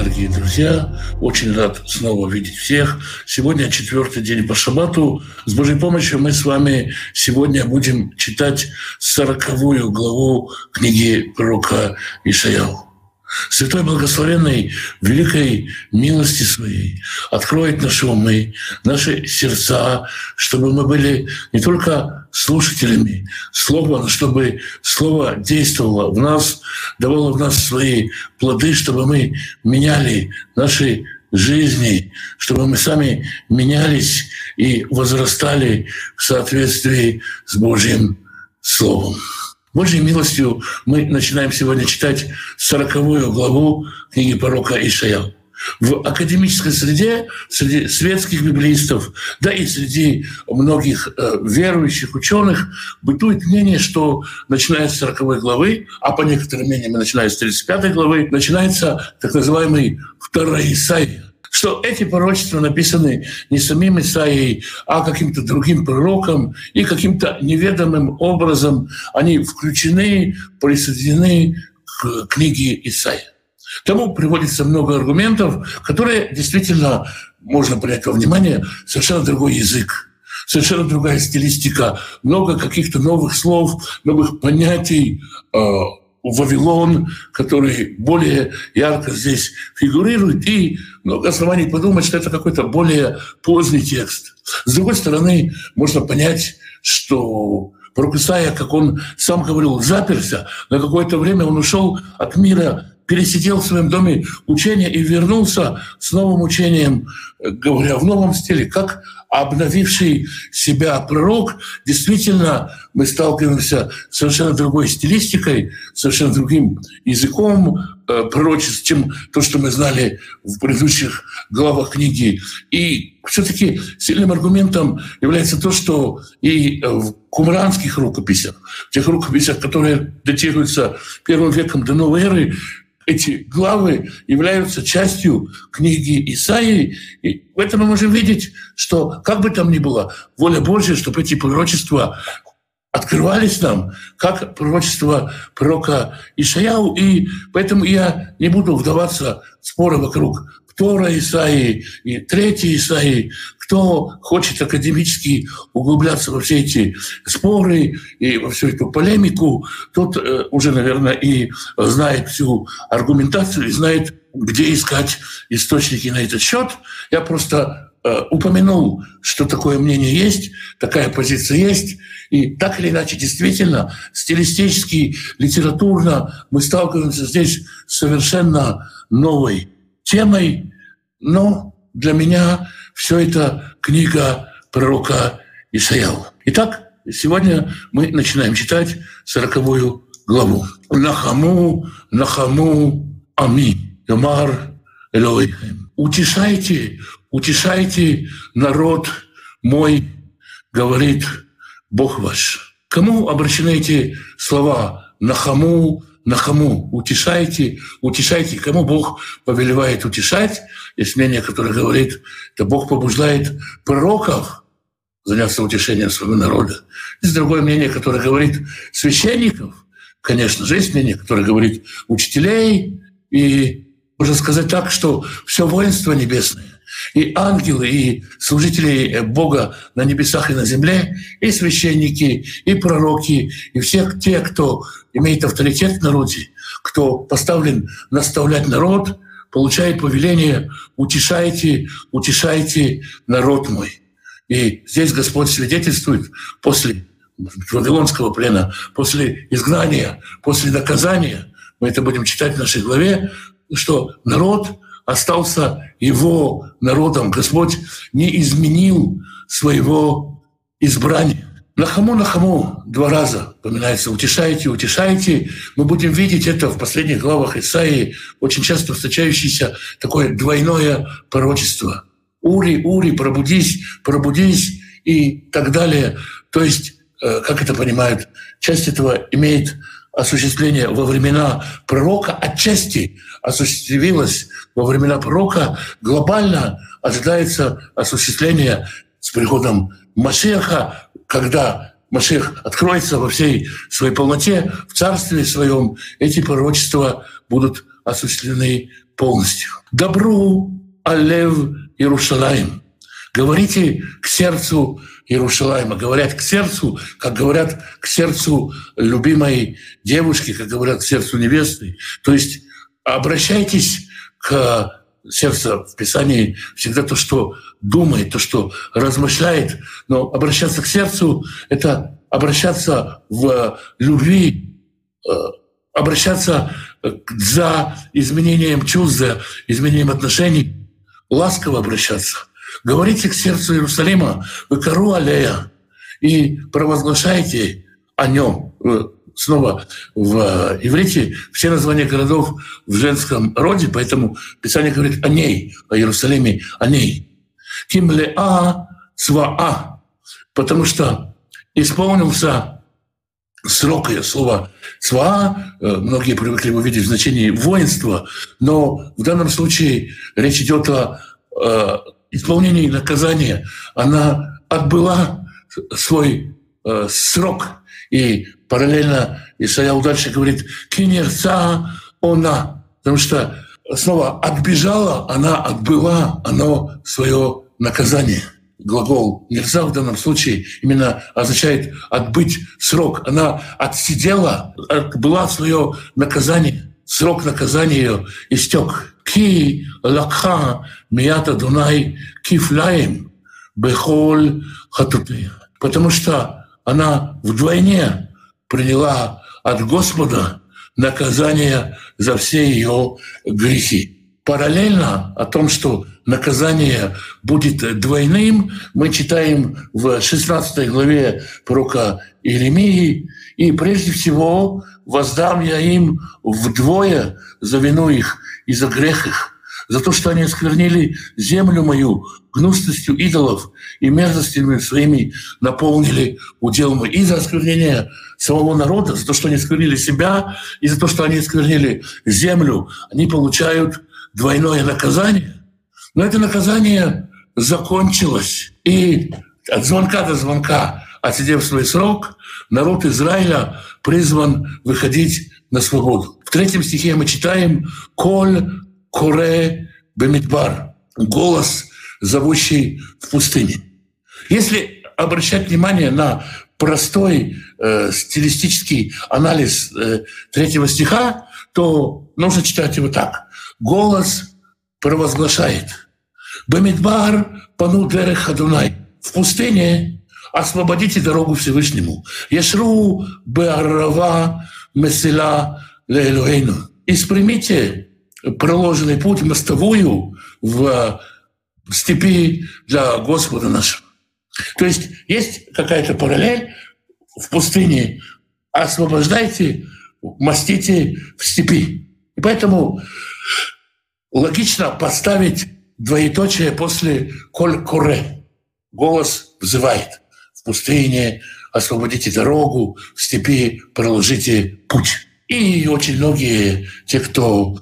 дорогие друзья. Очень рад снова видеть всех. Сегодня четвертый день по шабату. С Божьей помощью мы с вами сегодня будем читать сороковую главу книги пророка Ишаяу. Святой Благословенный великой милости Своей откроет наши умы, наши сердца, чтобы мы были не только слушателями Слова, но чтобы Слово действовало в нас, давало в нас свои плоды, чтобы мы меняли наши жизни, чтобы мы сами менялись и возрастали в соответствии с Божьим Словом. Божьей милостью мы начинаем сегодня читать сороковую главу книги пророка Ишаял. В академической среде, среди светских библеистов, да и среди многих э, верующих ученых бытует мнение, что начиная с 40 главы, а по некоторым мнениям начиная с 35 главы, начинается так называемый второй Исаия что эти пророчества написаны не самим Исаией, а каким-то другим пророком, и каким-то неведомым образом они включены, присоединены к книге Исаия. Тому приводится много аргументов, которые действительно можно принять во внимание совершенно другой язык совершенно другая стилистика, много каких-то новых слов, новых понятий, э, Вавилон, который более ярко здесь фигурирует, и много оснований подумать, что это какой-то более поздний текст. С другой стороны, можно понять, что пророк Исаия, как он сам говорил, заперся, на какое-то время он ушел от мира пересидел в своем доме учение и вернулся с новым учением, говоря в новом стиле, как обновивший себя пророк. Действительно, мы сталкиваемся с совершенно другой стилистикой, совершенно другим языком э, пророчеств, чем то, что мы знали в предыдущих главах книги. И все-таки сильным аргументом является то, что и в кумранских рукописях, в тех рукописях, которые датируются первым веком до новой эры, эти главы являются частью книги Исаии. И в этом мы можем видеть, что, как бы там ни было, воля Божья, чтобы эти пророчества открывались нам, как пророчество пророка Ишаяу. И поэтому я не буду вдаваться в споры вокруг Тора Исаии и Третьей Исаии, кто хочет академически углубляться во все эти споры и во всю эту полемику, тот э, уже, наверное, и знает всю аргументацию и знает, где искать источники на этот счет. Я просто э, упомянул, что такое мнение есть, такая позиция есть, и так или иначе, действительно, стилистически, литературно мы сталкиваемся здесь с совершенно новой темой, но для меня все это книга пророка Исаил. Итак, сегодня мы начинаем читать сороковую главу. Нахаму, нахаму, ами, ямар, Элоихем. Утешайте, утешайте народ мой, говорит Бог ваш. Кому обращены эти слова? Нахаму, Нахаму, утешайте, утешайте. Кому Бог повелевает утешать? Есть мнение, которое говорит, это Бог побуждает пророков заняться утешением своего народа. Есть другое мнение, которое говорит священников. Конечно же, есть мнение, которое говорит учителей. И можно сказать так, что все воинство небесное и ангелы, и служители Бога на небесах и на земле, и священники, и пророки, и все те, кто имеет авторитет в народе, кто поставлен наставлять народ, получает повеление «утешайте, утешайте народ мой». И здесь Господь свидетельствует после Вавилонского плена, после изгнания, после наказания, мы это будем читать в нашей главе, что народ остался его народом. Господь не изменил своего избрания. Нахаму, нахаму два раза упоминается «утешайте, утешайте». Мы будем видеть это в последних главах Исаии, очень часто встречающееся такое двойное пророчество. «Ури, Ури, пробудись, пробудись» и так далее. То есть, э, как это понимают, часть этого имеет осуществление во времена пророка, отчасти осуществилось во времена пророка, глобально ожидается осуществление с приходом Машеха, когда Машех откроется во всей своей полноте, в царстве своем, эти пророчества будут осуществлены полностью. Добру Алев Иерушалаем. Говорите к сердцу Иерушалайма. Говорят к сердцу, как говорят к сердцу любимой девушки, как говорят к сердцу невесты. То есть обращайтесь к сердцу в Писании всегда то, что думает, то, что размышляет. Но обращаться к сердцу — это обращаться в любви, э, обращаться за изменением чувств, за изменением отношений, ласково обращаться. Говорите к сердцу Иерусалима, вы кору аллея, и провозглашайте о нем. Снова в иврите все названия городов в женском роде, поэтому Писание говорит о ней, о Иерусалиме, о ней. Кимлеа цваа, потому что исполнился срок ее слова «цва», э, многие привыкли его видеть в значении воинства, но в данном случае речь идет о э, исполнении наказания. Она отбыла свой э, срок, и параллельно Исаил дальше говорит «кинерца она», потому что снова «отбежала», она отбыла, оно свое наказание – глагол «нельзя» в данном случае именно означает «отбыть срок». Она отсидела, была свое наказание, срок наказания ее истек. «Ки лакха мията дунай кифляем бехоль хатутея». Потому что она вдвойне приняла от Господа наказание за все ее грехи. Параллельно о том, что наказание будет двойным, мы читаем в 16 главе пророка Иеремии, и прежде всего воздам я им вдвое за вину их и за грех их, за то, что они осквернили землю мою гнусностью идолов и мерзостями своими наполнили удел мой. И за осквернение самого народа, за то, что они осквернили себя, и за то, что они осквернили землю, они получают двойное наказание. Но это наказание закончилось. И от звонка до звонка, отсидев свой срок, народ Израиля призван выходить на свободу. В третьем стихе мы читаем «Коль коре бемидбар» — голос, зовущий в пустыне. Если обращать внимание на простой э, стилистический анализ э, третьего стиха, то нужно читать его так. Голос провозглашает. Бамидбар пану дерех Хадунай. В пустыне освободите дорогу Всевышнему. Ешру беарава месила леэлуэйну. И спрямите проложенный путь, мостовую в степи для Господа нашего. То есть есть какая-то параллель в пустыне. Освобождайте, мастите в степи. И поэтому логично поставить двоеточие после «коль куре». Голос взывает в пустыне, освободите дорогу, в степи проложите путь. И очень многие, те, кто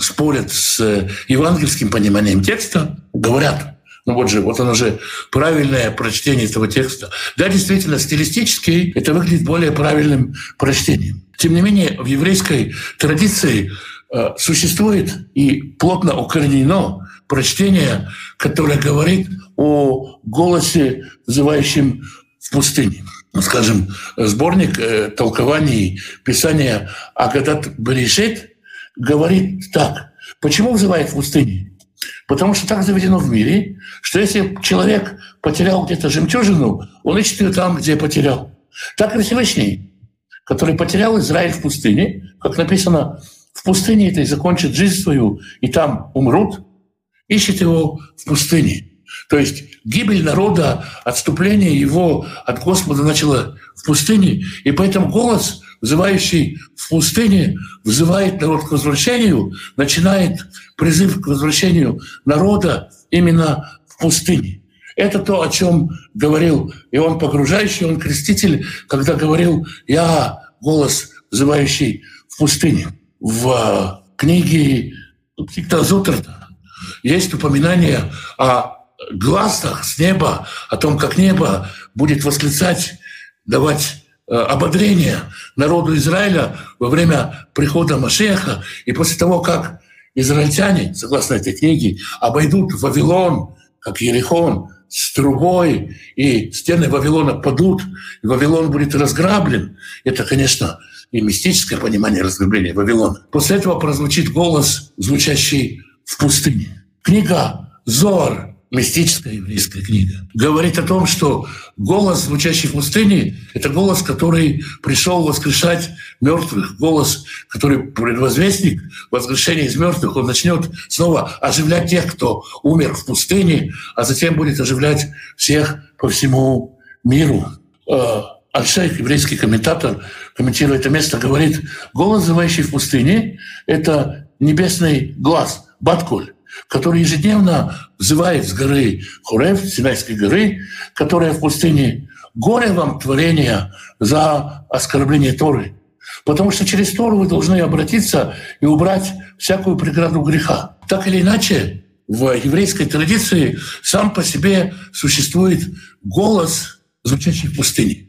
спорят с евангельским пониманием текста, говорят, ну вот же, вот оно же правильное прочтение этого текста. Да, действительно, стилистически это выглядит более правильным прочтением. Тем не менее, в еврейской традиции Э, существует и плотно укоренено прочтение, которое говорит о голосе, взывающем в пустыне. Ну, скажем, сборник э, толкований Писания Агадат Берешит говорит так. Почему взывает в пустыне? Потому что так заведено в мире, что если человек потерял где-то жемчужину, он ищет ее там, где потерял. Так и Всевышний, который потерял Израиль в пустыне, как написано в пустыне этой закончат жизнь свою и там умрут, ищет его в пустыне. То есть гибель народа, отступление его от Господа начало в пустыне, и поэтому голос, взывающий в пустыне, взывает народ к возвращению, начинает призыв к возвращению народа именно в пустыне. Это то, о чем говорил и он погружающий, он креститель, когда говорил «Я голос, взывающий в пустыне» в книге Птиктазутрата есть упоминание о глазах с неба, о том, как небо будет восклицать, давать э, ободрение народу Израиля во время прихода Машеха. И после того, как израильтяне, согласно этой книге, обойдут Вавилон, как Ерихон, с трубой, и стены Вавилона падут, и Вавилон будет разграблен. Это, конечно, и мистическое понимание разграбления Вавилона. После этого прозвучит голос, звучащий в пустыне. Книга Зор мистическая еврейская книга, говорит о том, что голос, звучащий в пустыне, это голос, который пришел воскрешать мертвых, голос, который предвозвестник воскрешения из мертвых, он начнет снова оживлять тех, кто умер в пустыне, а затем будет оживлять всех по всему миру. Э, Альшейх, еврейский комментатор, комментируя это место, говорит, голос, зывающий в пустыне, это небесный глаз, баткуль, который ежедневно взывает с горы Хурев, Синайской горы, которая в пустыне «Горе вам творение за оскорбление Торы». Потому что через Тору вы должны обратиться и убрать всякую преграду греха. Так или иначе, в еврейской традиции сам по себе существует голос, звучащий в пустыне.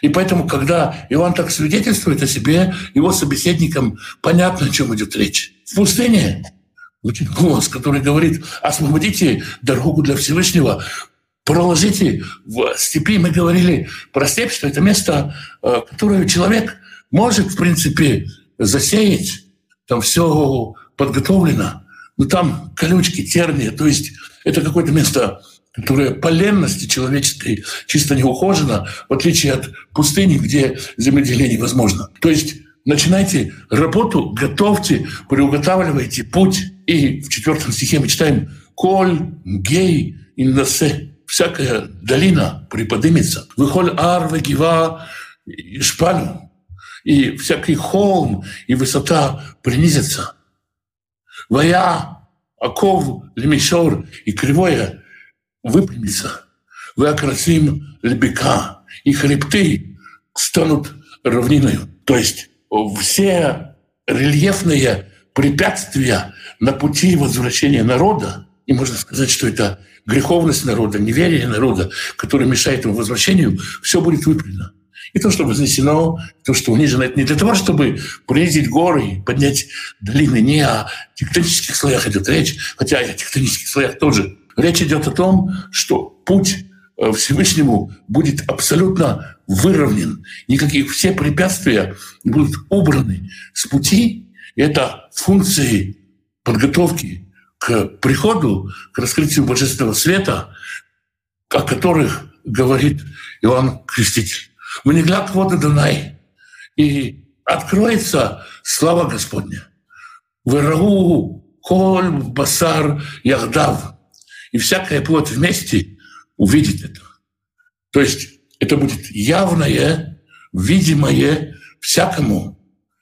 И поэтому, когда Иоанн так свидетельствует о себе, его собеседникам понятно, о чем идет речь. В пустыне звучит голос, который говорит, освободите дорогу для Всевышнего, проложите в степи. Мы говорили про степь, что это место, э, которое человек может, в принципе, засеять. Там все подготовлено. Но там колючки, тернии. То есть это какое-то место, которое по ленности человеческой чисто не ухожено, в отличие от пустыни, где земледелие невозможно. То есть начинайте работу, готовьте, приуготавливайте путь. И в четвертом стихе мы читаем «Коль гей иннасе» всякая долина приподнимется. Выхоль ар, вегива, и шпалю. И всякий холм и высота принизится. Вая, оков, лемешор и кривое выпрямится. Вы окрасим лебека, и хребты станут равниною. То есть все рельефные препятствия на пути возвращения народа, и можно сказать, что это греховность народа, неверие народа, которое мешает ему возвращению, все будет выправлено. И то, что вознесено, то, что унижено, это не для того, чтобы принизить горы поднять долины. Не о тектонических слоях идет речь, хотя и о тектонических слоях тоже. Речь идет о том, что путь э, Всевышнему будет абсолютно выровнен. Никаких все препятствия будут убраны с пути. Это функции подготовки к приходу, к раскрытию божественного света, о которых говорит Иоанн Креститель. «Внигляд воды Дунай, и откроется слава Господня. Вырагу коль басар яхдав, и всякая плоть вместе увидит это. То есть это будет явное, видимое всякому,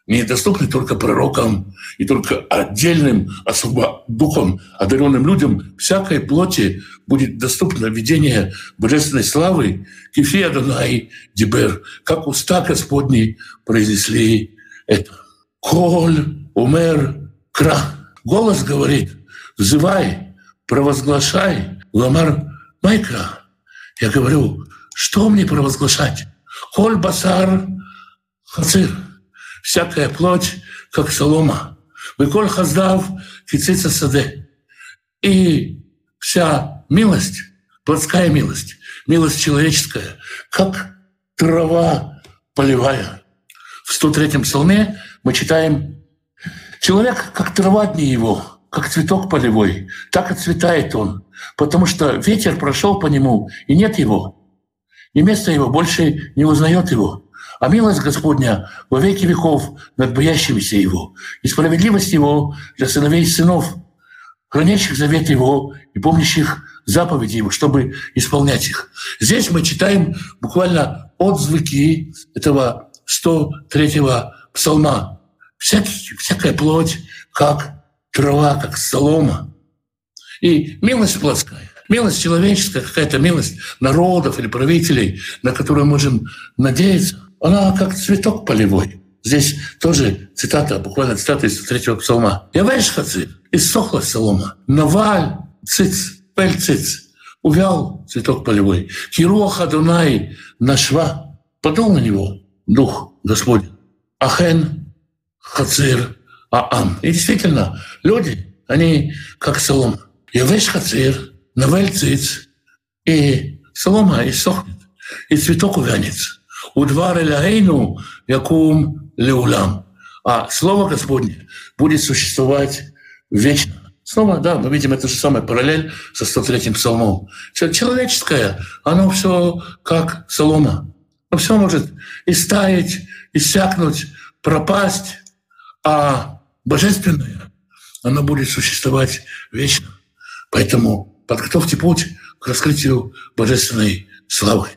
недоступный только пророкам и только отдельным, особо духом одаренным людям, всякой плоти будет доступно видение божественной славы, кифия Адонай Дибер, как уста Господни произнесли это. Коль, умер, кра. Голос говорит, взывай, провозглашай, ламар майкра. Я говорю, что мне провозглашать? Коль басар хацир всякая плоть, как солома. Выколь хаздав кицица саде. И вся милость, плотская милость, милость человеческая, как трава полевая. В 103-м псалме мы читаем «Человек, как трава дни его, как цветок полевой, так и цветает он, потому что ветер прошел по нему, и нет его, и место его больше не узнает его а милость Господня во веки веков над боящимися Его, и справедливость Его для сыновей и сынов, хранящих завет Его и помнящих заповеди Его, чтобы исполнять их. Здесь мы читаем буквально отзвуки этого 103-го псалма. Всякий, всякая плоть, как трава, как солома. И милость плотская, милость человеческая, какая-то милость народов или правителей, на которую можем надеяться – она как цветок полевой. Здесь тоже цитата, буквально цитата из третьего псалма. «Я веш хаци, иссохла солома, наваль циц, пель циц, увял цветок полевой. Кируаха Дунай нашва, подул на него дух Господень. Ахен хацир а ам. И действительно, люди, они как солома. Явеш хацир, навель циц, и солома иссохнет, и цветок увянется. Удвар эляйну якум леулам. А Слово Господне будет существовать вечно. Снова, да, мы видим эту же самую параллель со 103-м псалмом. Все человеческое, оно все как солома. Оно все может истаять, иссякнуть, пропасть, а божественное, оно будет существовать вечно. Поэтому подготовьте путь к раскрытию божественной славы.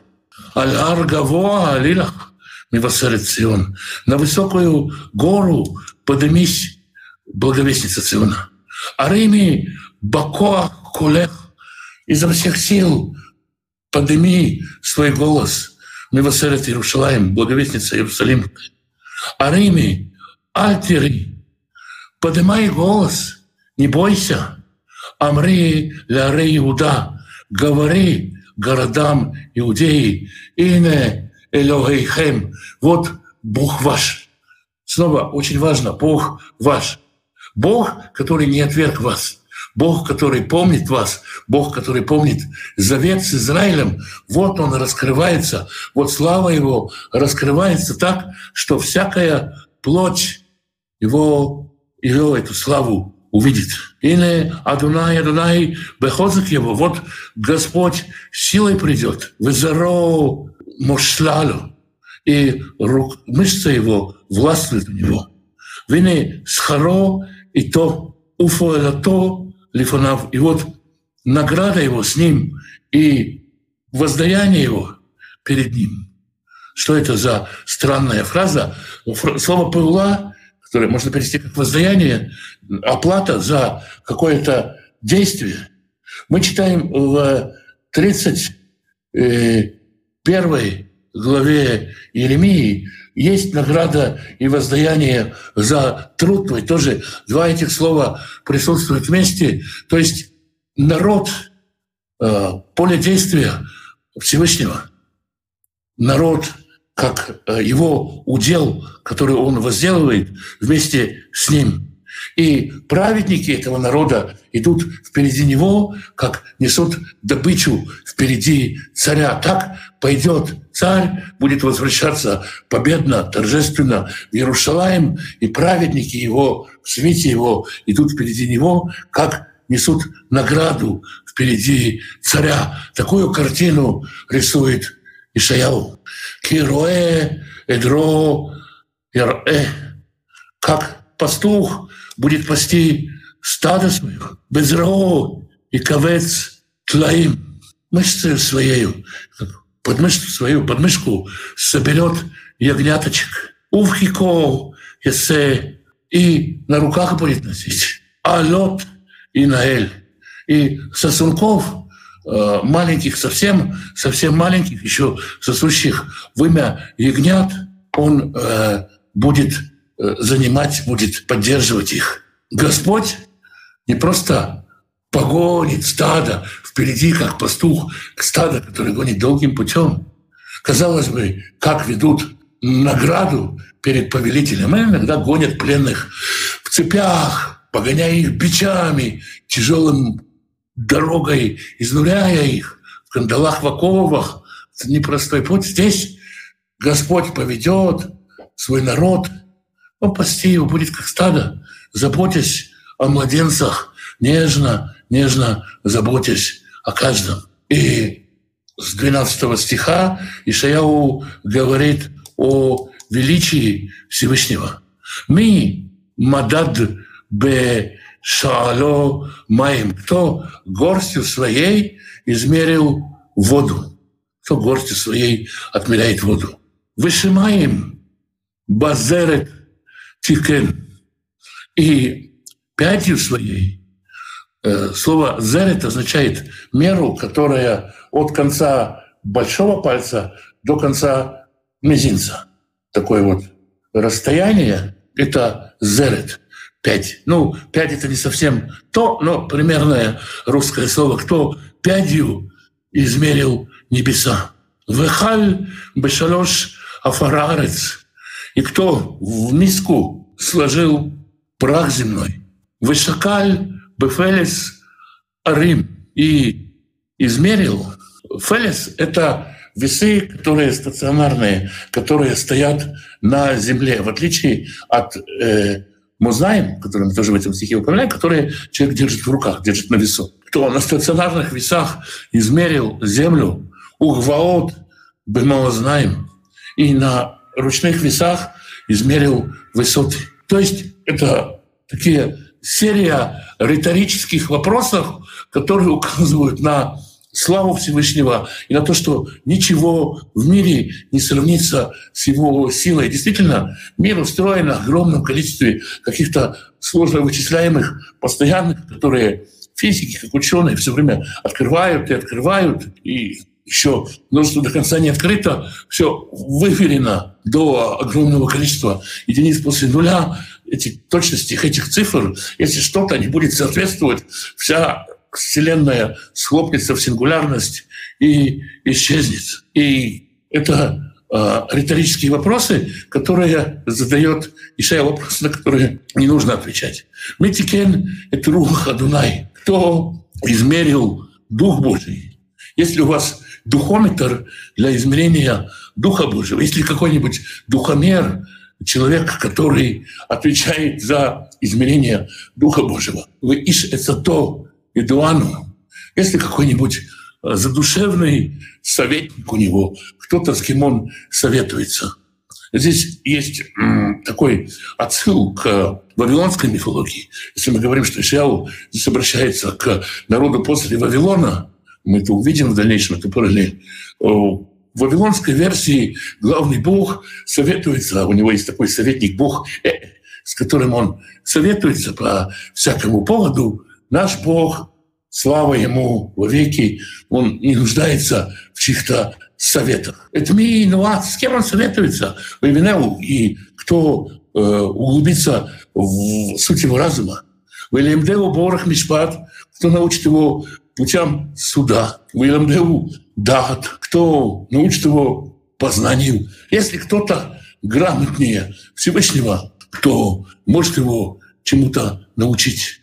Аль-Аргаво Алилах Мивасерет Сион. На высокую гору поднимись, благовестница Сиона. Арими Бако Кулех изо всех сил подними свой голос. Мивасерет Иерушалаем, благовестница Иерусалим. Арими Альтери, поднимай голос, не бойся. Амри ляре Иуда, говори городам Иудеи, Ине Элогейхем, вот Бог ваш. Снова очень важно, Бог ваш. Бог, который не отверг вас, Бог, который помнит вас, Бог, который помнит завет с Израилем, вот он раскрывается, вот слава его раскрывается так, что всякая плоть его, его эту славу увидит. Или Адунай, Адунай, Бехозак его, вот Господь силой придет, Везаро Мошлалу, и рук, мышца его властвует у него. Вины схаро и то, уфо это то, лифонав, и вот награда его с ним, и воздаяние его перед ним. Что это за странная фраза? Слово «пыла» которое можно перевести как воздаяние, оплата за какое-то действие. Мы читаем в 31 главе Иеремии есть награда и воздаяние за труд твой. Тоже два этих слова присутствуют вместе. То есть народ, э, поле действия Всевышнего. Народ – как э, его удел, который он возделывает вместе с ним. И праведники этого народа идут впереди него, как несут добычу впереди царя. Так пойдет царь, будет возвращаться победно, торжественно в Иерусалим, и праведники его, в свете его идут впереди него, как несут награду впереди царя. Такую картину рисует Ишаяу. Кироэ, Эдро, Ирэ. Как пастух будет пасти стадо своих, безро и ковец тлаим, мышцей своею, подмышку свою, подмышку соберет ягняточек. Увхико, есе, и на руках будет носить. Алот и Наэль. И сосунков маленьких, совсем, совсем маленьких, еще сосущих вымя ягнят, он э, будет э, занимать, будет поддерживать их. Господь не просто погонит стадо впереди, как пастух, стадо, который гонит долгим путем. Казалось бы, как ведут награду перед повелителем. И иногда гонят пленных в цепях, погоняя их бичами, тяжелым дорогой, изнуряя их в кандалах, в оковах. Это непростой путь. Здесь Господь поведет свой народ, он пасти его будет как стадо, заботясь о младенцах, нежно, нежно заботясь о каждом. И с 12 стиха Ишаяу говорит о величии Всевышнего. Мы мадад бе шаало маем, кто горстью своей измерил воду, кто горстью своей отмеряет воду. Вышимаем базерет тикен. И пятью своей э, Слово «зерет» означает меру, которая от конца большого пальца до конца мизинца. Такое вот расстояние — это «зерет». Пять. Ну, пять это не совсем то, но примерное русское слово. Кто пятью измерил небеса? Вехаль бешалош афарарец. И кто в миску сложил прах земной. Вышакаль бефелес Рим и измерил. Фелес — это весы, которые стационарные, которые стоят на земле, в отличие от э, музаим, которые мы тоже в этом стихе упоминаем, которые человек держит в руках, держит на весу. Кто на стационарных весах измерил землю, угваот знаем, и на ручных весах измерил высоты. То есть это такие серия риторических вопросов, которые указывают на славу Всевышнего и на то, что ничего в мире не сравнится с его силой. Действительно, мир устроен на огромном количестве каких-то сложно вычисляемых, постоянных, которые физики, как ученые, все время открывают и открывают, и еще множество до конца не открыто, все выверено до огромного количества единиц после нуля, эти точности этих цифр, если что-то не будет соответствовать, вся Вселенная схлопнется в сингулярность и исчезнет. И это э, риторические вопросы, которые задает Ишая, вопросы, на которые не нужно отвечать. Митикен — это рух Адунай. Кто измерил Дух Божий? Если у вас духометр для измерения Духа Божьего, если какой-нибудь духомер, человек, который отвечает за измерение Духа Божьего, вы иш это то, Идуану, если какой-нибудь э, задушевный советник у него, кто-то, с кем он советуется. Здесь есть такой отсыл к вавилонской мифологии. Если мы говорим, что Ишиау здесь обращается к народу после Вавилона, мы это увидим в дальнейшем, это параллель. В вавилонской версии главный бог советуется, у него есть такой советник бог, э, с которым он советуется по всякому поводу, Наш Бог, слава Ему веки, Он не нуждается в чьих-то советах. Это ми инуат. С кем он советуется? Вавинеу. И кто э, углубится в суть его разума. Вилемдеу Борах Мишпат, кто научит его путям суда. Вилемдеу Дат, кто научит его познанию. Если кто-то грамотнее Всевышнего, кто может его чему-то научить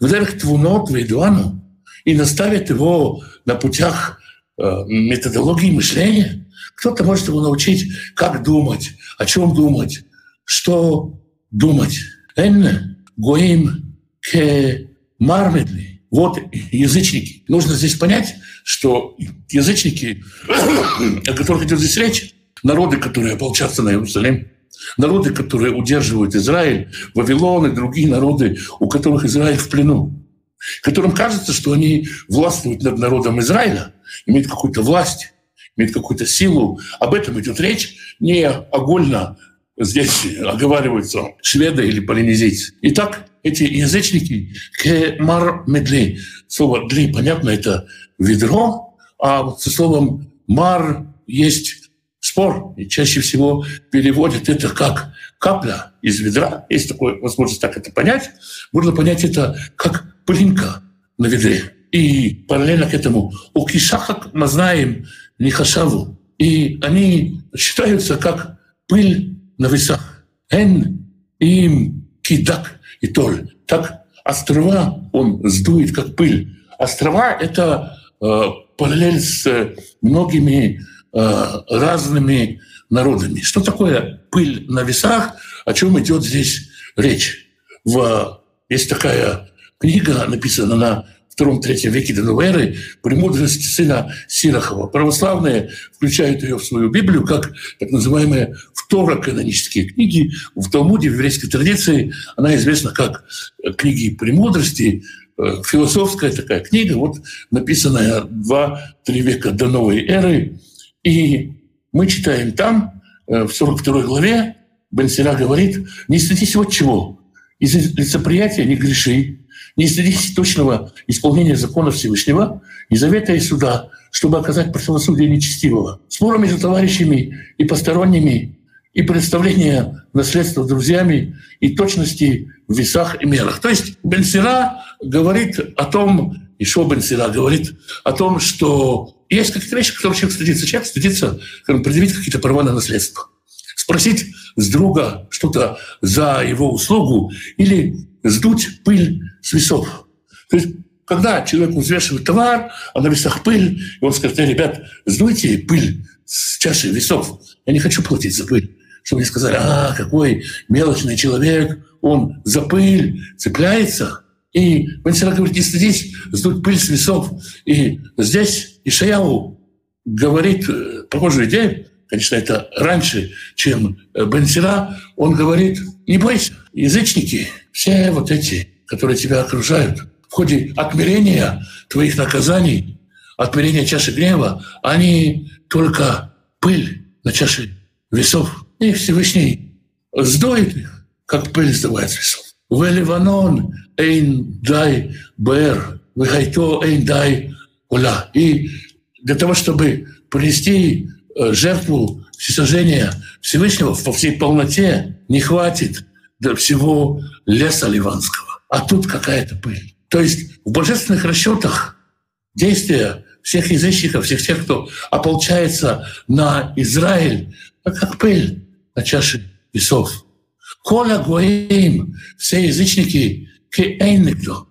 вдруг твунот вейдуану и наставит его на путях э, методологии мышления. Кто-то может его научить, как думать, о чем думать, что думать. Энне гоим ke мармедли. Вот язычники. Нужно здесь понять, что язычники, о которых идет здесь речь, народы, которые ополчатся на Иерусалим, Народы, которые удерживают Израиль, Вавилон и другие народы, у которых Израиль в плену, которым кажется, что они властвуют над народом Израиля, имеют какую-то власть, имеют какую-то силу. Об этом идет речь не огольно здесь оговариваются шведы или полинезийцы. Итак, эти язычники кемар медли. Слово «дли», понятно, это ведро, а вот со словом «мар» есть спор, и чаще всего переводят это как капля из ведра. Есть такая возможность так это понять. Можно понять это как пылинка на ведре. И параллельно к этому у кишахак мы знаем нихашаву. И они считаются как пыль на весах. Эн им кидак и толь. Так острова он сдует, как пыль. Острова — это э, параллель с многими Э, разными народами. Что такое пыль на весах? О чем идет здесь речь? В, есть такая книга, написана на втором-третьем веке до новой эры «Премудрость сына Сирахова». Православные включают ее в свою Библию как так называемые второканонические книги. В Талмуде, в еврейской традиции, она известна как книги премудрости, э, философская такая книга, вот написанная два-три века до новой эры, и мы читаем там, э, в 42 главе, Бен Сира говорит, не стыдись вот чего. Из лицеприятия не греши, не стыдись точного исполнения закона Всевышнего, не завета и суда, чтобы оказать правосудие нечестивого. Споры между товарищами и посторонними, и представление наследства друзьями, и точности в весах и мерах. То есть Бен Сира говорит о том, и Шо Бен Сира говорит о том, что есть какие-то вещи, которые человек стыдится. Человек стыдится предъявить какие-то права на наследство. Спросить с друга что-то за его услугу или сдуть пыль с весов. То есть когда человек взвешивает товар, а на весах пыль, и он скажет, э, ребят, сдуйте пыль с чаши весов. Я не хочу платить за пыль. Чтобы мне сказали, а, какой мелочный человек, он за пыль цепляется. И Бенсера говорит, не стыдись сдуть пыль с весов. И здесь Ишаяу говорит э, похожую идею, конечно, это раньше, чем э, Бенсера, он говорит, не бойся, язычники, все вот эти, которые тебя окружают – в ходе отмерения твоих наказаний, отмерения чаши гнева, они только пыль на чаше весов. И Всевышний сдует их, как пыль сдувает весов. В Ливанон эйн дай бэр, выхайто эйн дай уля. И для того, чтобы принести э, жертву всесожжения Всевышнего во всей полноте, не хватит для всего леса ливанского. А тут какая-то пыль. То есть в божественных расчетах действия всех язычников, всех тех, кто ополчается на Израиль, как пыль на чаше весов. Коля Гоим, все язычники, никто,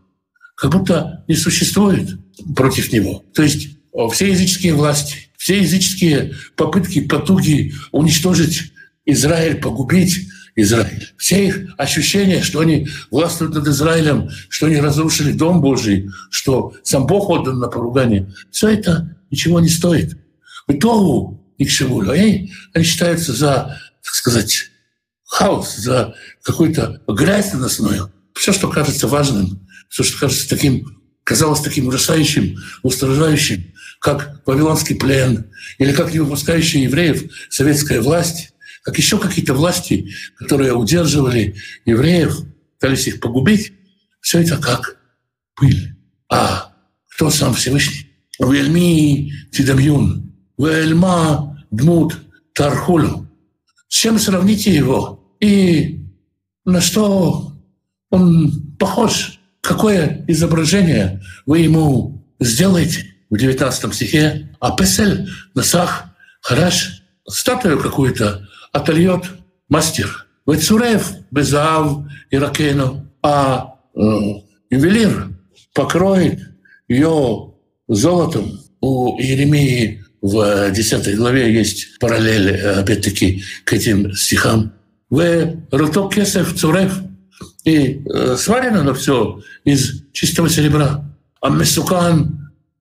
как будто не существует против него. То есть все языческие власти, все языческие попытки, потуги уничтожить Израиль, погубить, Израиль. Все их ощущения, что они властвуют над Израилем, что они разрушили Дом Божий, что сам Бог отдан на поругание, все это ничего не стоит. Итогу ни к чему. Они, они считаются за, так сказать, хаос, за какую-то грязь наносную. Все, что кажется важным, все, что кажется таким, казалось таким ужасающим, устражающим, как Вавилонский плен, или как не выпускающая евреев советская власть, как еще какие-то власти, которые удерживали евреев, пытались их погубить, все это как пыль. А кто сам Всевышний? Вельми Тидамьюн, Вельма Дмут Тархулю. С чем сравните его? И на что он похож? Какое изображение вы ему сделаете? В 19 стихе «А песель насах хараш» статую какую-то отольет мастер. Вецурев безав и ракену, а э, ювелир покроет ее золотом. У Еремии в 10 главе есть параллель, э, опять-таки, к этим стихам. В кесев цурев и э, сварено на все из чистого серебра. А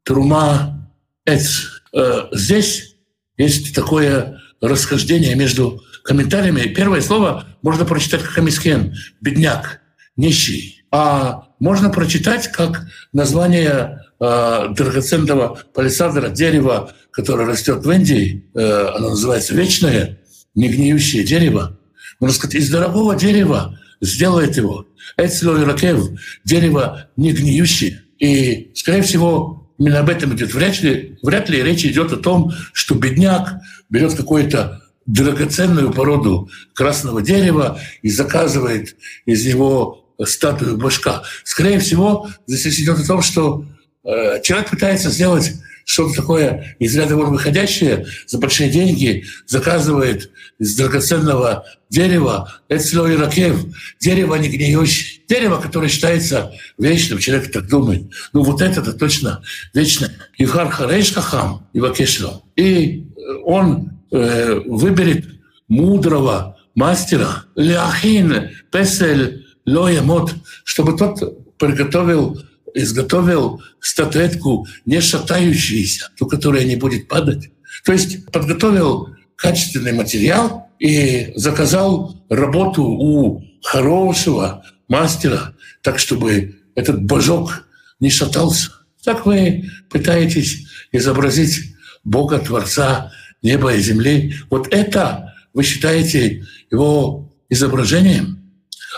трума эц. Э, здесь есть такое расхождение между комментариями. Первое слово можно прочитать как «амискен» — «бедняк», «нищий». А можно прочитать как название э, драгоценного палисандра, дерева, которое растет в Индии. Э, оно называется «вечное», негниющее дерево. Можно сказать, из дорогого дерева сделает его. Эцло и ракев – дерево не гниющее. И, скорее всего, Именно об этом идет. Вряд ли, вряд ли речь идет о том, что бедняк берет какую-то драгоценную породу красного дерева и заказывает из него статую башка. Скорее всего, здесь идет о том, что э, человек пытается сделать что-то такое из ряда вон выходящее, за большие деньги заказывает из драгоценного дерева Эцло и Ракев, дерево не гниющее, дерево, которое считается вечным, человек так думает. Ну вот это-то точно вечно. Ивхар Хареш Хахам, Ивакешло. И он э, выберет мудрого мастера, Ляхин Песель Лоямот, чтобы тот приготовил изготовил статуэтку не шатающуюся, ту, которая не будет падать. То есть подготовил качественный материал и заказал работу у хорошего мастера, так чтобы этот божок не шатался. Так вы пытаетесь изобразить Бога, Творца неба и земли. Вот это вы считаете его изображением?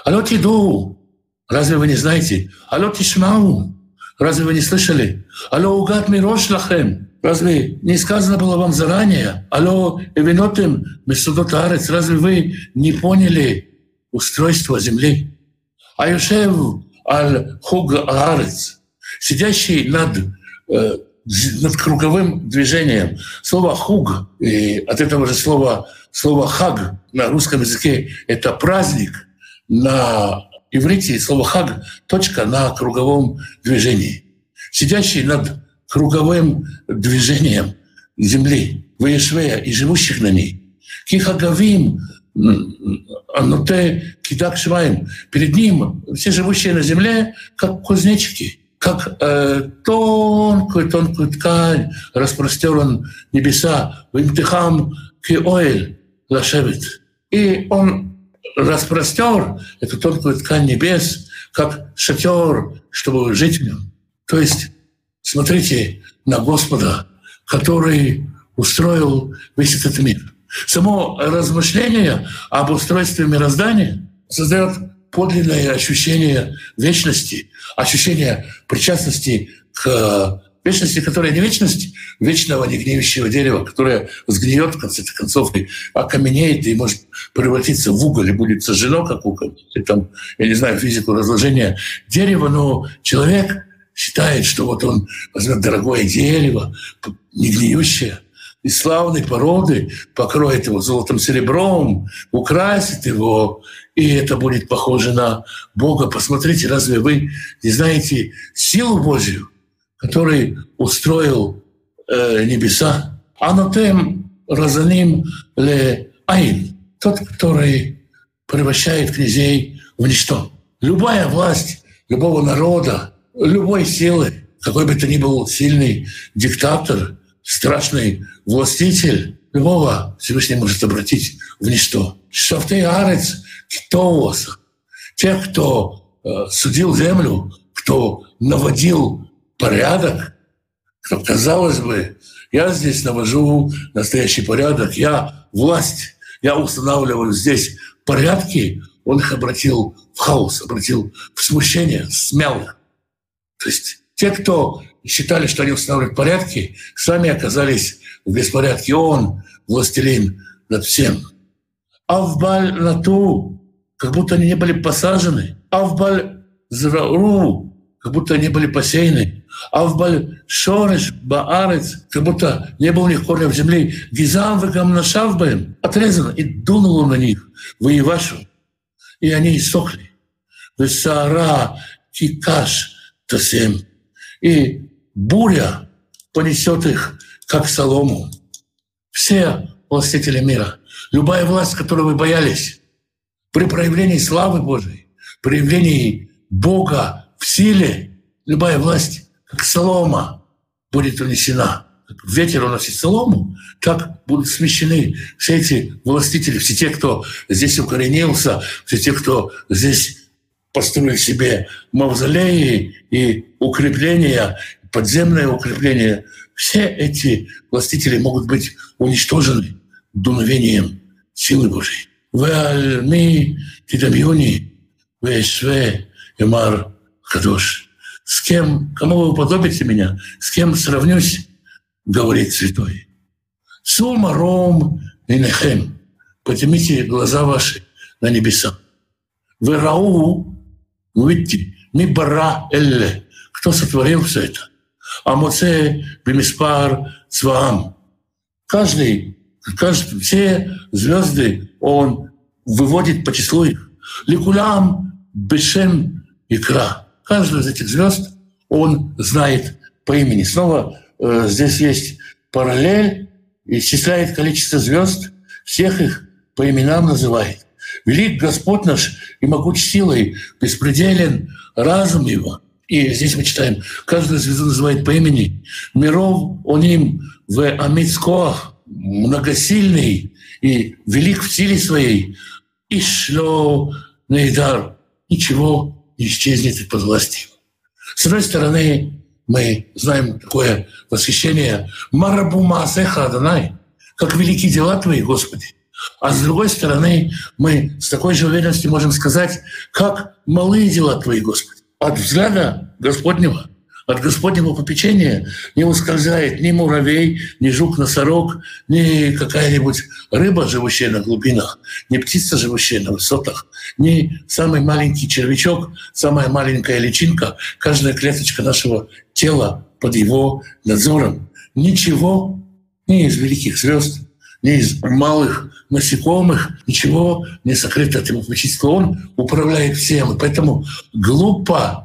Алло, иду, Разве вы не знаете? Алло, тишмау. Разве вы не слышали? Алло, угад мирош. Разве не сказано было вам заранее? Алло, эвенотем месудот арец. Разве вы не поняли устройство земли? Аюшев аль хуг арец. Сидящий над э, над круговым движением. Слово «хуг», и от этого же слова, слово «хаг» на русском языке — это праздник. На иврите слово «хаг» — точка на круговом движении. Сидящий над круговым движением земли, Ваешвея и живущих на ней. Кихагавим, Ануте, Кидак Шваем. Перед ним все живущие на земле, как кузнечики, как э, тонкую-тонкую ткань распростеран небеса. Вимтихам киоэль лашевит. И он распростер эту тонкую ткань небес, как шатер, чтобы жить в нем. То есть смотрите на Господа, который устроил весь этот мир. Само размышление об устройстве мироздания создает подлинное ощущение вечности, ощущение причастности к вечности, которая не вечность вечного негниющего дерева, которое сгниет в конце концов и окаменеет и может превратиться в уголь и будет сожжено как уголь. И там, я не знаю физику разложения дерева, но человек считает, что вот он возьмет дорогое дерево, не гниющее, из славной породы покроет его золотым серебром, украсит его, и это будет похоже на Бога. Посмотрите, разве вы не знаете силу Божью, который устроил э, небеса? Анатем разаним ле айн, тот, который превращает князей в ничто. Любая власть любого народа, любой силы, какой бы то ни был сильный диктатор, страшный властитель, любого Всевышний может обратить в ничто. Шафтей арец китоуаса. Те, кто э, судил землю, кто наводил порядок, кто, казалось бы, я здесь навожу настоящий порядок, я власть, я устанавливаю здесь порядки, он их обратил в хаос, обратил в смущение, смял. То есть те, кто считали, что они устанавливают порядки, сами оказались в беспорядке. Он властелин над всем. А в Баль-Нату, как будто они не были посажены. А в Баль-Зрару, как будто они были посеяны. А в Баль-Шореш, Баарец, как будто не было у них корня в земле. Гизам вегам нашавбаем, отрезано, и дунул на них, воевашу. И они иссохли. Весара кикаш тасем. И буря понесет их, как солому. Все властители мира, любая власть, которой вы боялись, при проявлении славы Божией, проявлении Бога в силе, любая власть, как солома, будет унесена. Как ветер уносит солому, так будут смещены все эти властители, все те, кто здесь укоренился, все те, кто здесь построили себе мавзолеи и укрепления, подземное укрепление, все эти властители могут быть уничтожены дуновением силы Божьей. Вальми тидамьюни вешве эмар кадош. С кем, кому вы уподобите меня, с кем сравнюсь, говорит святой. Сумаром и нехем. Поднимите глаза ваши на небеса. Вы рау, видите, ми бара элле. Кто сотворил все это? Амоце бимиспар цваам. Каждый, каждый, все звезды он выводит по числу их. Ликулям бешем икра. Каждую из этих звезд он знает по имени. Снова э, здесь есть параллель, исчисляет количество звезд, всех их по именам называет. Велик Господь наш и могуч силой, беспределен разум его. И здесь мы читаем, каждую звезду называет по имени. Миров он им в Амицкоах, многосильный и велик в силе своей. И шло наидар. Ничего исчезнет из-под власти. С одной стороны, мы знаем такое восхищение «Марабума асеха Адонай», как велики дела Твои, Господи. А с другой стороны, мы с такой же уверенностью можем сказать, как малые дела Твои, Господи от взгляда Господнего, от Господнего попечения не ускользает ни муравей, ни жук-носорог, ни какая-нибудь рыба, живущая на глубинах, ни птица, живущая на высотах, ни самый маленький червячок, самая маленькая личинка. Каждая клеточка нашего тела под его надзором. Ничего ни из великих звезд, ни из малых насекомых, ничего не сокрыто от его попечительства. Он управляет всем. И поэтому глупо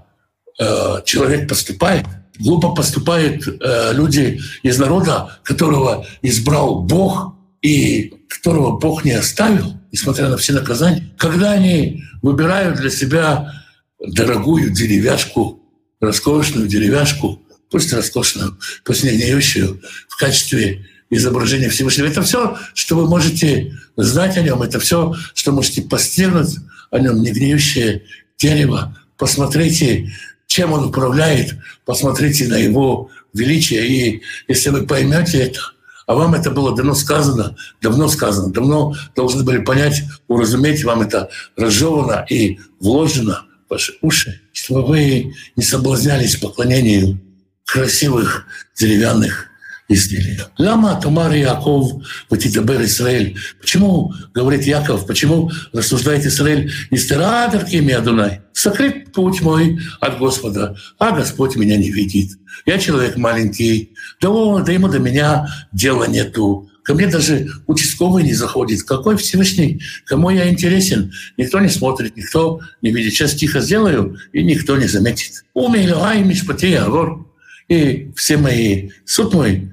человек поступает, глупо поступают э, люди из народа, которого избрал Бог и которого Бог не оставил, несмотря на все наказания. Когда они выбирают для себя дорогую деревяшку, роскошную деревяшку, пусть роскошную, пусть не гниющую, в качестве изображения Всевышнего. Это все, что вы можете знать о нем, это все, что можете постигнуть о нем, не гниющее дерево. Посмотрите, чем он управляет, посмотрите на его величие. И если вы поймете это, а вам это было давно сказано, давно сказано, давно должны были понять, уразуметь, вам это разжевано и вложено в ваши уши, чтобы вы не соблазнялись поклонению красивых деревянных изделия. Лама Тамар Яков Ватитабер Израиль. Почему, говорит Яков, почему рассуждает Израиль, Истерадер Кими Адунай? Сокрыт путь мой от Господа, а Господь меня не видит. Я человек маленький, да, он, да ему до меня дела нету. Ко мне даже участковый не заходит. Какой Всевышний? Кому я интересен? Никто не смотрит, никто не видит. Сейчас тихо сделаю, и никто не заметит. Умей, мишпати, авор. И все мои, суд мой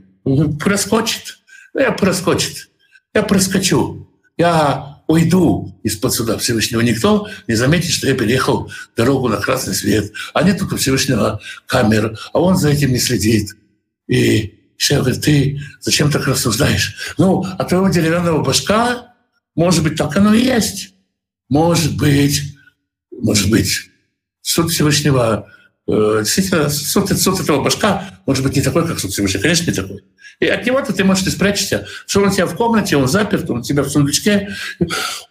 проскочит. Я проскочит. Я проскочу. Я уйду из-под суда Всевышнего. Никто не заметит, что я переехал дорогу на красный свет. А нет у Всевышнего камер, а он за этим не следит. И Шея говорит, ты зачем так рассуждаешь? Ну, а твоего деревянного башка, может быть, так оно и есть. Может быть, может быть, суд Всевышнего действительно, суд, суд этого башка может быть не такой, как суд Всевышний. Конечно, не такой. И от него-то ты, можешь и спрячешься. Что он у тебя в комнате, он заперт, он у тебя в сундучке,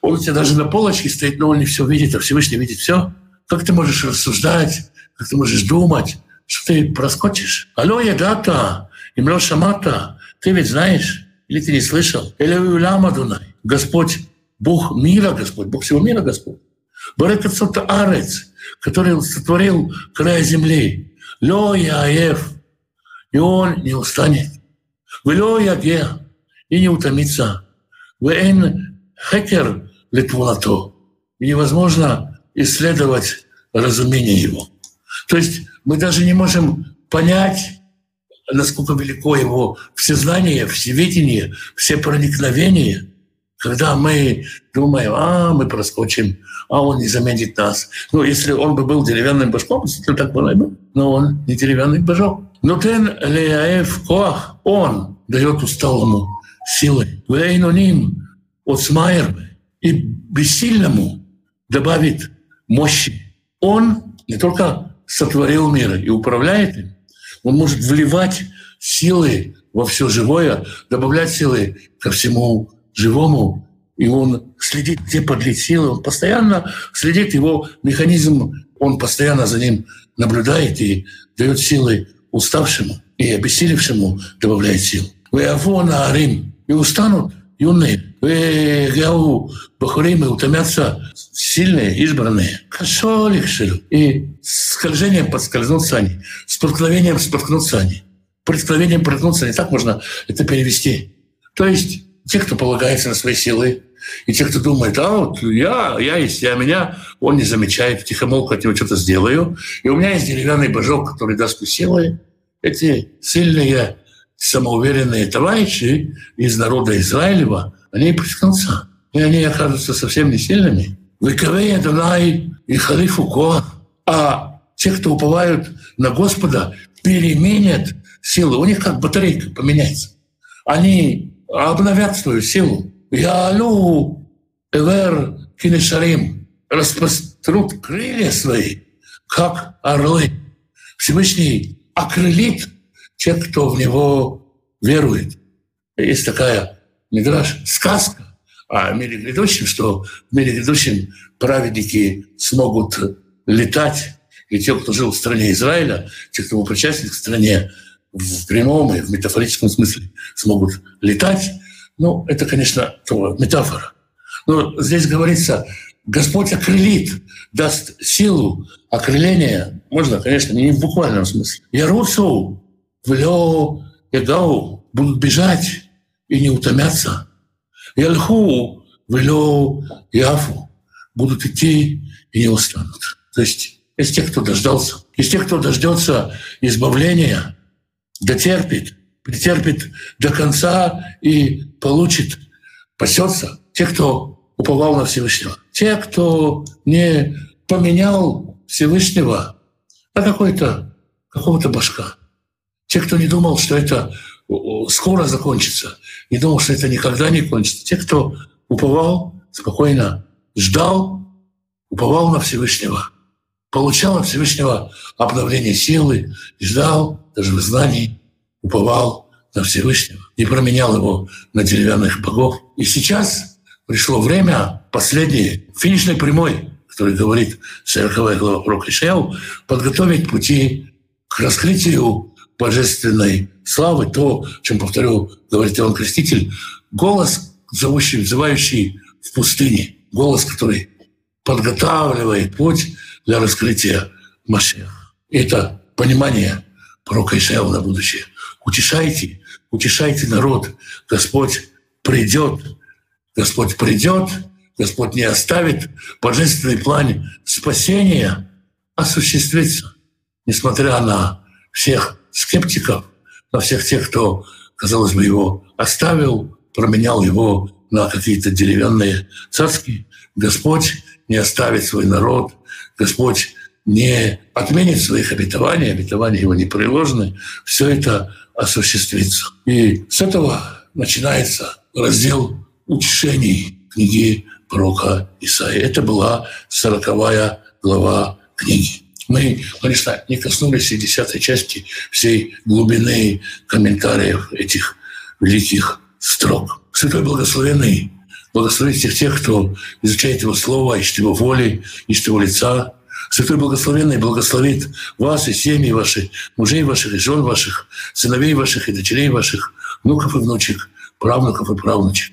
он у тебя даже на полочке стоит, но он не все видит, а Всевышний видит все. Как ты можешь рассуждать, как ты можешь думать, что ты проскочишь? Алло, я дата, имло шамата, ты ведь знаешь, или ты не слышал? Или уляма Дунай, Господь, Бог мира Господь, Бог всего мира Господь. Барекацота арец, который сотворил край земли. Лё Яев, и он не устанет. Влё Яге, и не утомится. Вэн хекер литвулато. И невозможно исследовать разумение его. То есть мы даже не можем понять, насколько велико его всезнание, всевидение, все проникновения – когда мы думаем, а, мы проскочим, а он не заметит нас. Ну, если он бы был деревянным башком, действительно так было бы. Но он не деревянный башок. Но тен леаев коах, он дает усталому силы. Вейнуним от смайер и бессильному добавит мощи. Он не только сотворил мир и управляет им, он может вливать силы во все живое, добавлять силы ко всему живому, и он следит, где подлить силы, он постоянно следит, его механизм, он постоянно за ним наблюдает и дает силы уставшему и обессилевшему добавляет сил. Вы на Арим, и устанут юные, вы гау бахурим и утомятся сильные, избранные. Лихшил. И скольжением подскользнутся они, споткновением споткнутся они. Преткновением проткнуться, не так можно это перевести. То есть те, кто полагается на свои силы, и те, кто думает, а вот я, я есть, я меня, он не замечает, тихомолку от него что-то сделаю. И у меня есть деревянный божок, который даст мне силы. Эти сильные, самоуверенные товарищи из народа Израилева, они приткнутся. И они окажутся совсем не сильными. Выковея Дунай и Халифу Коах. А те, кто уповают на Господа, переменят силы. У них как батарейка поменяется. Они обновят свою силу. Ялу эвер кинешарим распрострут крылья свои, как орлы. Всевышний окрылит тех, кто в него верует. Есть такая мидраж, сказка о мире грядущем, что в мире грядущем праведники смогут летать, и те, кто жил в стране Израиля, те, кто был причастен к стране в прямом и в метафорическом смысле смогут летать. Ну, это, конечно, метафора. Но здесь говорится, Господь окрылит, даст силу окрыления. Можно, конечно, не в буквальном смысле. Яруцу в Лео Ягау будут бежать и не утомятся. Ялху в Лео Яфу будут идти и не устанут. То есть из тех, кто дождался, из тех, кто дождется избавления, дотерпит, претерпит до конца и получит, пасется. Те, кто уповал на Всевышнего. Те, кто не поменял Всевышнего на какой-то какого-то башка. Те, кто не думал, что это скоро закончится, не думал, что это никогда не кончится. Те, кто уповал, спокойно ждал, уповал на Всевышнего, получал от Всевышнего обновление силы, ждал даже в знании, уповал на Всевышнего, не променял его на деревянных богов. И сейчас пришло время последней финишной прямой, который говорит 40 глава пророка Ишаяу, подготовить пути к раскрытию божественной славы, то, чем, повторю, говорит Иоанн Креститель, голос, зовущий, взывающий в пустыне, голос, который подготавливает путь для раскрытия Машеха. Это понимание пророка Ишаяу на будущее. Утешайте, утешайте народ. Господь придет, Господь придет, Господь не оставит, божественный план спасения осуществится, несмотря на всех скептиков, на всех тех, кто, казалось бы, его оставил, променял его на какие-то деревянные царские. Господь не оставит свой народ, Господь не отменит своих обетований, обетования его не приложены, все это осуществится. И с этого начинается раздел утешений книги пророка Исаия. Это была сороковая глава книги. Мы, конечно, не коснулись и десятой части всей глубины комментариев этих великих строк. Святой Благословенный благословит всех тех, кто изучает Его Слово, ищет Его воли, ищет Его лица. Святой Благословенный благословит вас и семьи ваши, мужей ваших и жен ваших, сыновей ваших и дочерей ваших, внуков и внучек, правнуков и правнучек.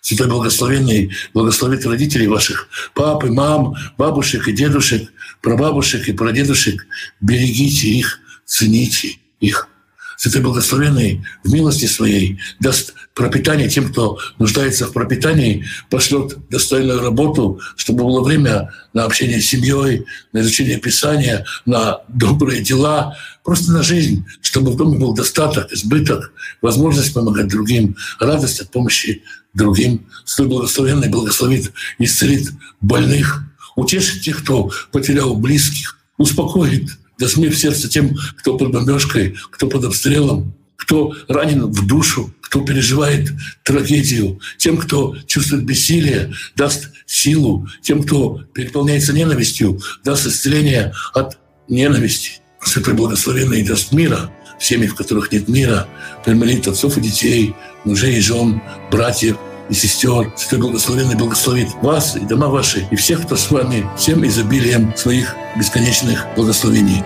Святой Благословенный благословит родителей ваших, пап и мам, бабушек и дедушек, прабабушек и прадедушек. Берегите их, цените их. Святой Благословенный в милости Своей даст пропитание тем, кто нуждается в пропитании, пошлет достойную работу, чтобы было время на общение с семьей, на изучение Писания, на добрые дела, просто на жизнь, чтобы в доме был достаток, избыток, возможность помогать другим, радость от помощи другим. Свой благословенный благословит, исцелит больных, утешит тех, кто потерял близких, успокоит, даст мир в сердце тем, кто под бомбежкой, кто под обстрелом, кто ранен в душу, кто переживает трагедию, тем, кто чувствует бессилие, даст силу, тем, кто переполняется ненавистью, даст исцеление от ненависти. Святой Благословенный даст мира в семьях, в которых нет мира, примирит отцов и детей, мужей и жен, братьев и сестер. Святой Благословенный благословит вас и дома ваши, и всех, кто с вами, всем изобилием своих бесконечных благословений.